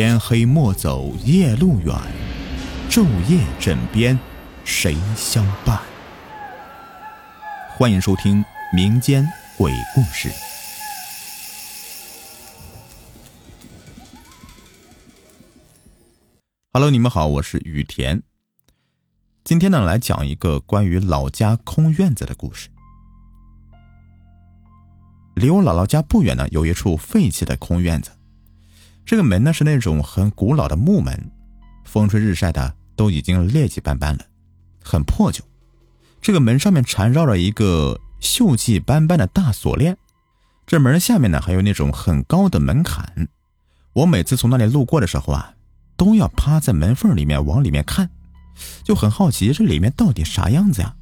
天黑莫走夜路远，昼夜枕边谁相伴？欢迎收听民间鬼故事。Hello，你们好，我是雨田。今天呢，来讲一个关于老家空院子的故事。离我姥姥家不远呢，有一处废弃的空院子。这个门呢是那种很古老的木门，风吹日晒的都已经劣迹斑斑了，很破旧。这个门上面缠绕着一个锈迹斑斑的大锁链，这门下面呢还有那种很高的门槛。我每次从那里路过的时候啊，都要趴在门缝里面往里面看，就很好奇这里面到底啥样子呀。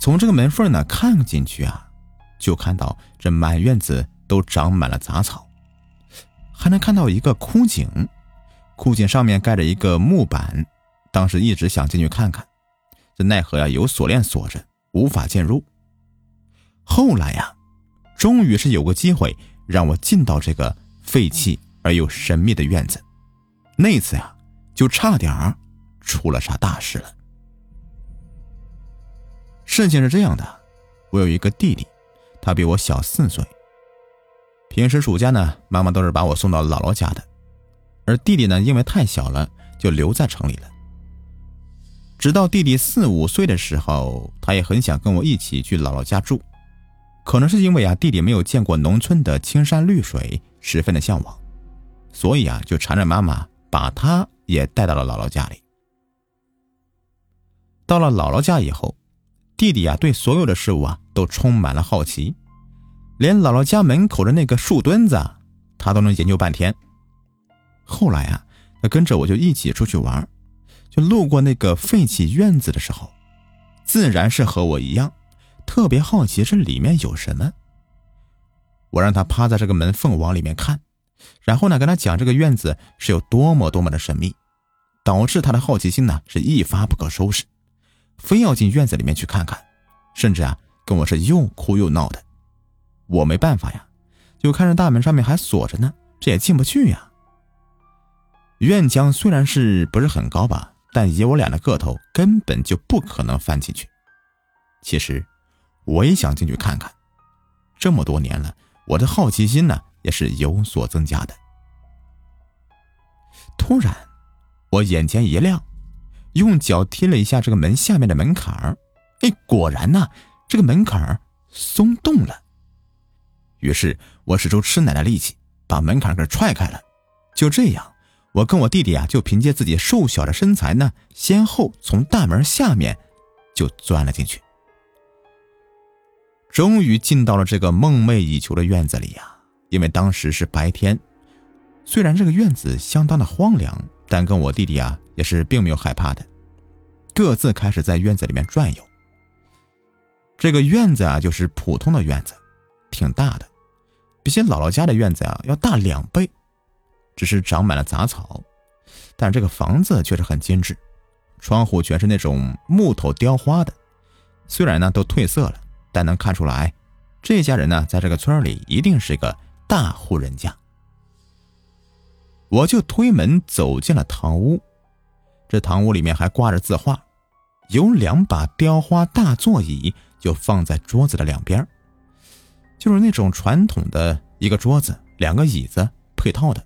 从这个门缝呢看进去啊。就看到这满院子都长满了杂草，还能看到一个枯井，枯井上面盖着一个木板。当时一直想进去看看，这奈何呀有锁链锁着，无法进入。后来呀，终于是有个机会让我进到这个废弃而又神秘的院子。那次呀，就差点儿出了啥大事了。事情是这样的，我有一个弟弟。他比我小四岁。平时暑假呢，妈妈都是把我送到姥姥家的，而弟弟呢，因为太小了，就留在城里了。直到弟弟四五岁的时候，他也很想跟我一起去姥姥家住，可能是因为啊，弟弟没有见过农村的青山绿水，十分的向往，所以啊，就缠着妈妈把他也带到了姥姥家里。到了姥姥家以后。弟弟啊，对所有的事物啊都充满了好奇，连姥姥家门口的那个树墩子，他都能研究半天。后来啊，他跟着我就一起出去玩，就路过那个废弃院子的时候，自然是和我一样，特别好奇这里面有什么。我让他趴在这个门缝往里面看，然后呢，跟他讲这个院子是有多么多么的神秘，导致他的好奇心呢是一发不可收拾。非要进院子里面去看看，甚至啊，跟我是又哭又闹的。我没办法呀，就看着大门上面还锁着呢，这也进不去呀。院墙虽然是不是很高吧，但以我俩的个头，根本就不可能翻进去。其实，我也想进去看看。这么多年了，我的好奇心呢，也是有所增加的。突然，我眼前一亮。用脚踢了一下这个门下面的门槛儿，哎，果然呐，这个门槛儿松动了。于是我使出吃奶的力气，把门槛给踹开了。就这样，我跟我弟弟啊，就凭借自己瘦小的身材呢，先后从大门下面就钻了进去。终于进到了这个梦寐以求的院子里呀！因为当时是白天，虽然这个院子相当的荒凉，但跟我弟弟啊。也是并没有害怕的，各自开始在院子里面转悠。这个院子啊，就是普通的院子，挺大的，比起姥姥家的院子啊要大两倍，只是长满了杂草。但这个房子却是很精致，窗户全是那种木头雕花的，虽然呢都褪色了，但能看出来，这家人呢在这个村里一定是个大户人家。我就推门走进了堂屋。这堂屋里面还挂着字画，有两把雕花大座椅，就放在桌子的两边，就是那种传统的一个桌子，两个椅子配套的。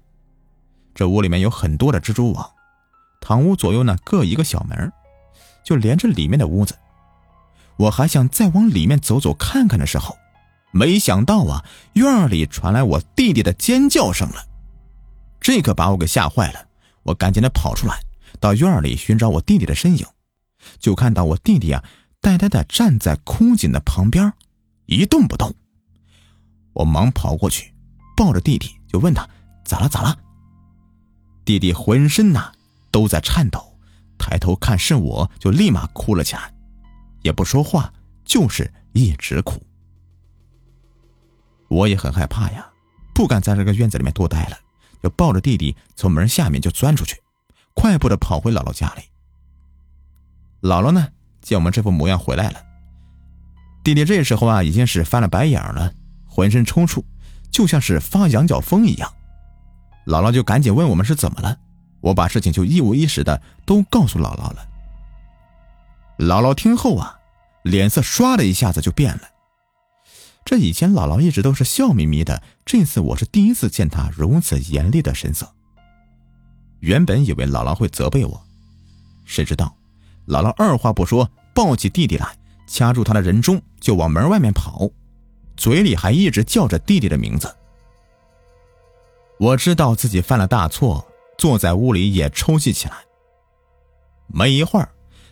这屋里面有很多的蜘蛛网，堂屋左右呢各一个小门，就连着里面的屋子。我还想再往里面走走看看的时候，没想到啊，院里传来我弟弟的尖叫声了，这可把我给吓坏了，我赶紧的跑出来。到院里寻找我弟弟的身影，就看到我弟弟啊，呆呆的站在枯井的旁边，一动不动。我忙跑过去，抱着弟弟就问他咋了咋了。弟弟浑身呐都在颤抖，抬头看是我就立马哭了起来，也不说话，就是一直哭。我也很害怕呀，不敢在这个院子里面多待了，就抱着弟弟从门下面就钻出去。快步的跑回姥姥家里。姥姥呢，见我们这副模样回来了。弟弟这时候啊，已经是翻了白眼了，浑身抽搐，就像是发羊角风一样。姥姥就赶紧问我们是怎么了，我把事情就一五一十的都告诉姥姥了。姥姥听后啊，脸色唰的一下子就变了。这以前姥姥一直都是笑眯眯的，这次我是第一次见她如此严厉的神色。原本以为姥姥会责备我，谁知道姥姥二话不说抱起弟弟来，掐住他的人中就往门外面跑，嘴里还一直叫着弟弟的名字。我知道自己犯了大错，坐在屋里也抽泣起来。没一会儿，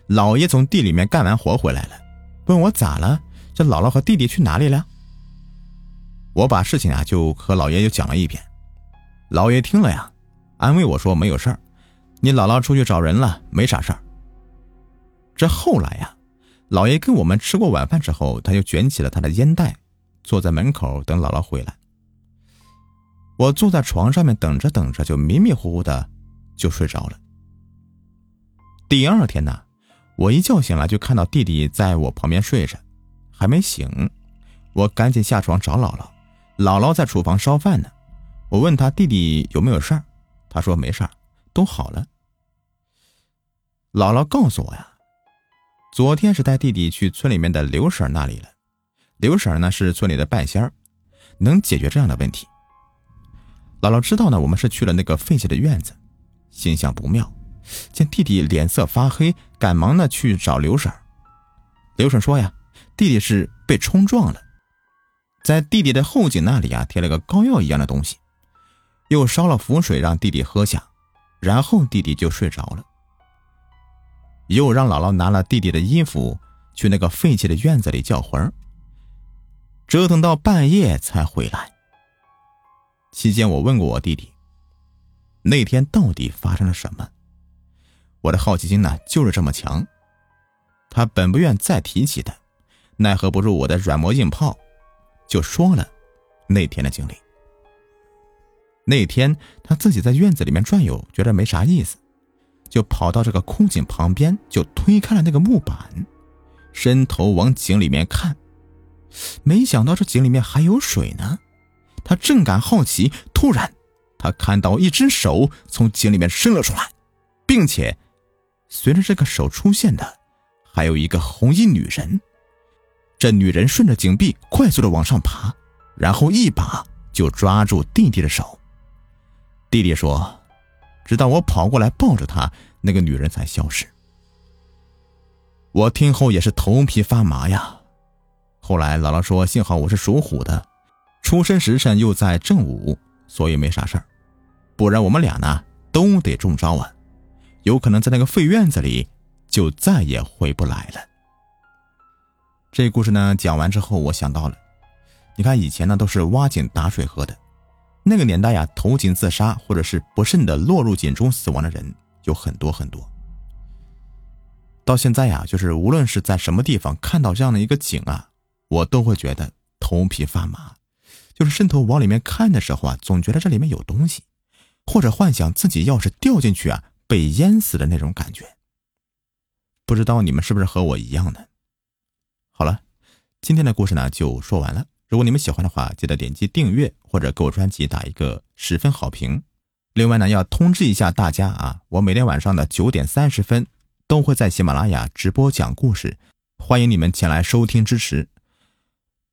老爷从地里面干完活回来了，问我咋了？这姥姥和弟弟去哪里了？我把事情啊就和老爷又讲了一遍，老爷听了呀，安慰我说没有事儿，你姥姥出去找人了，没啥事儿。这后来呀，老爷跟我们吃过晚饭之后，他就卷起了他的烟袋，坐在门口等姥姥回来。我坐在床上面等着等着，就迷迷糊糊的就睡着了。第二天呢，我一觉醒来就看到弟弟在我旁边睡着，还没醒，我赶紧下床找姥姥。姥姥在厨房烧饭呢，我问他弟弟有没有事儿，他说没事儿，都好了。姥姥告诉我呀，昨天是带弟弟去村里面的刘婶那里了，刘婶呢是村里的半仙儿，能解决这样的问题。姥姥知道呢，我们是去了那个废弃的院子，心想不妙，见弟弟脸色发黑，赶忙呢去找刘婶刘婶说呀，弟弟是被冲撞了。在弟弟的后颈那里啊，贴了个膏药一样的东西，又烧了符水让弟弟喝下，然后弟弟就睡着了。又让姥姥拿了弟弟的衣服去那个废弃的院子里叫魂折腾到半夜才回来。期间我问过我弟弟，那天到底发生了什么？我的好奇心呢就是这么强，他本不愿再提起的，奈何不住我的软磨硬泡。就说了那天的经历。那天他自己在院子里面转悠，觉得没啥意思，就跑到这个枯井旁边，就推开了那个木板，伸头往井里面看，没想到这井里面还有水呢。他正感好奇，突然他看到一只手从井里面伸了出来，并且随着这个手出现的，还有一个红衣女人。这女人顺着井壁快速的往上爬，然后一把就抓住弟弟的手。弟弟说：“直到我跑过来抱着他，那个女人才消失。”我听后也是头皮发麻呀。后来姥姥说：“幸好我是属虎的，出生时辰又在正午，所以没啥事儿。不然我们俩呢都得中招啊，有可能在那个废院子里就再也回不来了。”这故事呢讲完之后，我想到了，你看以前呢都是挖井打水喝的，那个年代呀，投井自杀或者是不慎的落入井中死亡的人有很多很多。到现在呀，就是无论是在什么地方看到这样的一个井啊，我都会觉得头皮发麻，就是伸头往里面看的时候啊，总觉得这里面有东西，或者幻想自己要是掉进去啊，被淹死的那种感觉。不知道你们是不是和我一样呢？好了，今天的故事呢就说完了。如果你们喜欢的话，记得点击订阅或者给我专辑打一个十分好评。另外呢，要通知一下大家啊，我每天晚上的九点三十分都会在喜马拉雅直播讲故事，欢迎你们前来收听支持。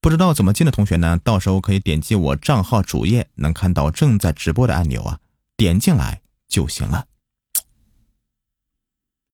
不知道怎么进的同学呢，到时候可以点击我账号主页能看到正在直播的按钮啊，点进来就行了。